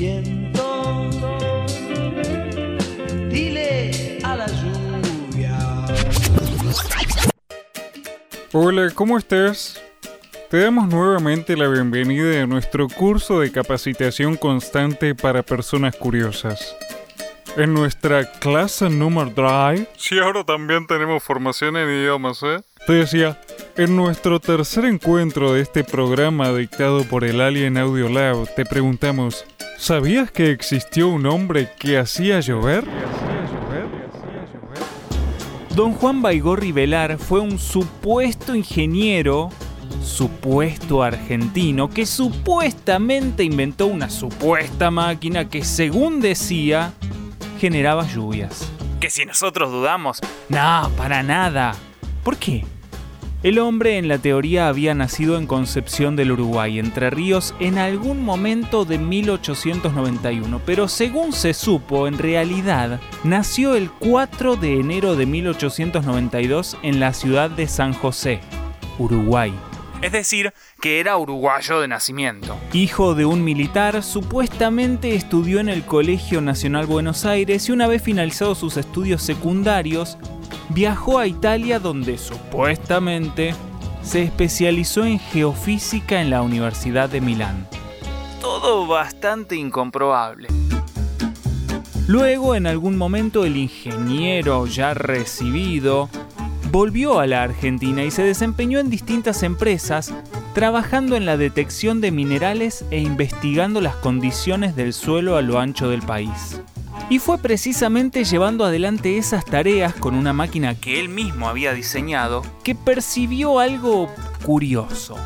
viento. Dile a la lluvia. Hola, ¿cómo estás? Te damos nuevamente la bienvenida a nuestro curso de capacitación constante para personas curiosas. En nuestra clase número 3, si ahora también tenemos formación en idiomas, ¿eh? Te decía, en nuestro tercer encuentro de este programa dictado por el Alien Audio Lab, te preguntamos, ¿sabías que existió un hombre que hacía llover? Don Juan Baigorri Velar fue un supuesto ingeniero, supuesto argentino, que supuestamente inventó una supuesta máquina que, según decía, generaba lluvias. Que si nosotros dudamos, no, para nada. ¿Por qué? El hombre en la teoría había nacido en Concepción del Uruguay, Entre Ríos, en algún momento de 1891, pero según se supo, en realidad nació el 4 de enero de 1892 en la ciudad de San José, Uruguay. Es decir, que era uruguayo de nacimiento. Hijo de un militar, supuestamente estudió en el Colegio Nacional Buenos Aires y una vez finalizados sus estudios secundarios, viajó a Italia donde supuestamente se especializó en geofísica en la Universidad de Milán. Todo bastante incomprobable. Luego, en algún momento, el ingeniero ya recibido volvió a la Argentina y se desempeñó en distintas empresas, trabajando en la detección de minerales e investigando las condiciones del suelo a lo ancho del país. Y fue precisamente llevando adelante esas tareas con una máquina que él mismo había diseñado que percibió algo curioso.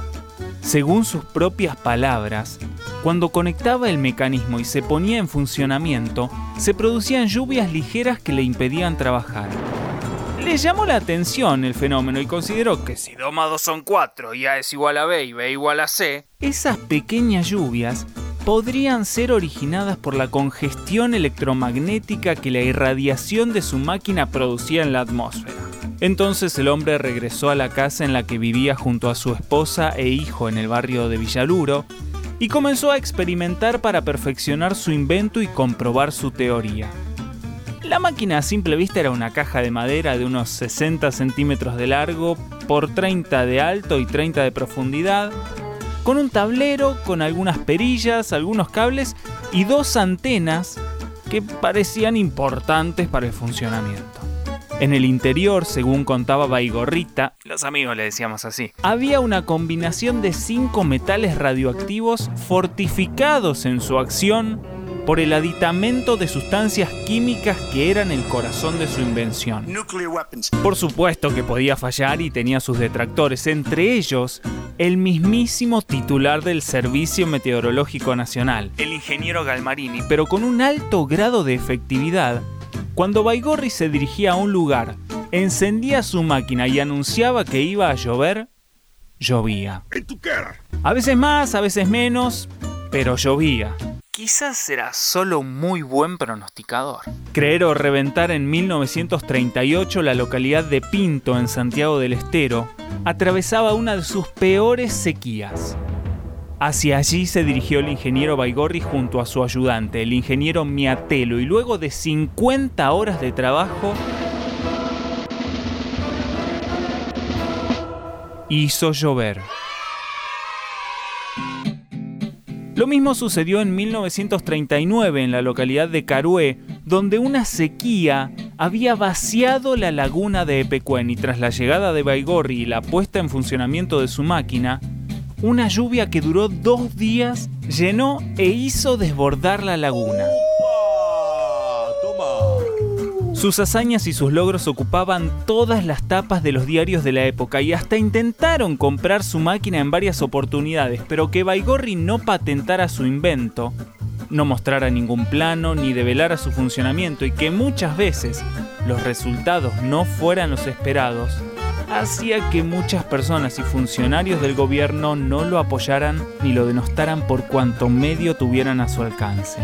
Según sus propias palabras, cuando conectaba el mecanismo y se ponía en funcionamiento, se producían lluvias ligeras que le impedían trabajar. Le llamó la atención el fenómeno y consideró que si 2 más 2 son 4 y A es igual a B y B igual a C, esas pequeñas lluvias podrían ser originadas por la congestión electromagnética que la irradiación de su máquina producía en la atmósfera. Entonces el hombre regresó a la casa en la que vivía junto a su esposa e hijo en el barrio de Villaluro y comenzó a experimentar para perfeccionar su invento y comprobar su teoría. La máquina a simple vista era una caja de madera de unos 60 centímetros de largo por 30 de alto y 30 de profundidad, con un tablero, con algunas perillas, algunos cables y dos antenas que parecían importantes para el funcionamiento. En el interior, según contaba Baigorrita, los amigos le decíamos así, había una combinación de cinco metales radioactivos fortificados en su acción por el aditamento de sustancias químicas que eran el corazón de su invención. Por supuesto que podía fallar y tenía sus detractores, entre ellos el mismísimo titular del Servicio Meteorológico Nacional, el ingeniero Galmarini, pero con un alto grado de efectividad. Cuando Baigorri se dirigía a un lugar, encendía su máquina y anunciaba que iba a llover, llovía. A veces más, a veces menos, pero llovía. Quizás era solo un muy buen pronosticador. Creer o reventar en 1938 la localidad de Pinto, en Santiago del Estero, atravesaba una de sus peores sequías. Hacia allí se dirigió el ingeniero Baigorri junto a su ayudante, el ingeniero Miatelo, y luego de 50 horas de trabajo, hizo llover. Lo mismo sucedió en 1939 en la localidad de Carué, donde una sequía había vaciado la laguna de Epecuén y tras la llegada de Baigorri y la puesta en funcionamiento de su máquina, una lluvia que duró dos días llenó e hizo desbordar la laguna. Sus hazañas y sus logros ocupaban todas las tapas de los diarios de la época y hasta intentaron comprar su máquina en varias oportunidades, pero que Baigorri no patentara su invento, no mostrara ningún plano ni develara su funcionamiento y que muchas veces los resultados no fueran los esperados, hacía que muchas personas y funcionarios del gobierno no lo apoyaran ni lo denostaran por cuanto medio tuvieran a su alcance.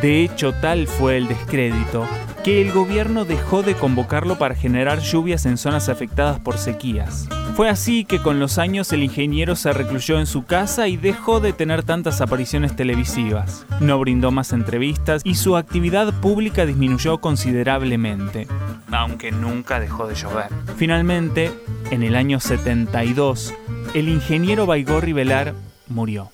De hecho, tal fue el descrédito que el gobierno dejó de convocarlo para generar lluvias en zonas afectadas por sequías. Fue así que con los años el ingeniero se recluyó en su casa y dejó de tener tantas apariciones televisivas. No brindó más entrevistas y su actividad pública disminuyó considerablemente, aunque nunca dejó de llover. Finalmente, en el año 72, el ingeniero Baigorri Velar murió.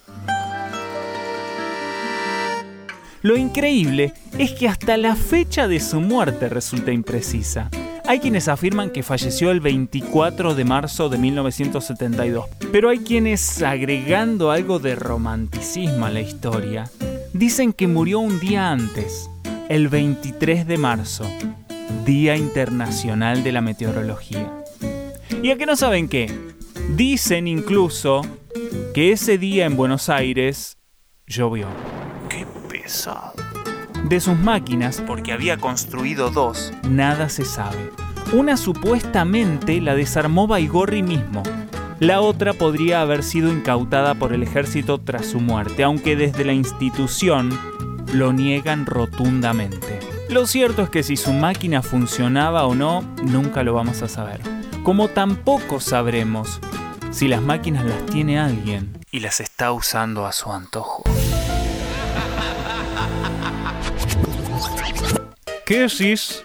Lo increíble es que hasta la fecha de su muerte resulta imprecisa. Hay quienes afirman que falleció el 24 de marzo de 1972, pero hay quienes, agregando algo de romanticismo a la historia, dicen que murió un día antes, el 23 de marzo, Día Internacional de la Meteorología. ¿Y a qué no saben qué? Dicen incluso que ese día en Buenos Aires llovió. De sus máquinas, porque había construido dos, nada se sabe. Una supuestamente la desarmó Baigorri mismo. La otra podría haber sido incautada por el ejército tras su muerte, aunque desde la institución lo niegan rotundamente. Lo cierto es que si su máquina funcionaba o no, nunca lo vamos a saber. Como tampoco sabremos si las máquinas las tiene alguien y las está usando a su antojo. ¿Qué decís?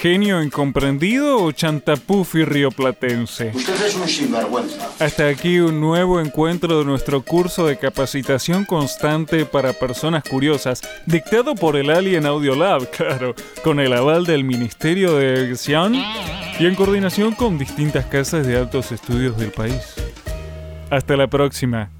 ¿Genio incomprendido o chantapufi rioplatense? Usted es un sinvergüenza. Hasta aquí un nuevo encuentro de nuestro curso de capacitación constante para personas curiosas, dictado por el Alien Audio Lab, claro, con el aval del Ministerio de Educación y en coordinación con distintas casas de altos estudios del país. Hasta la próxima.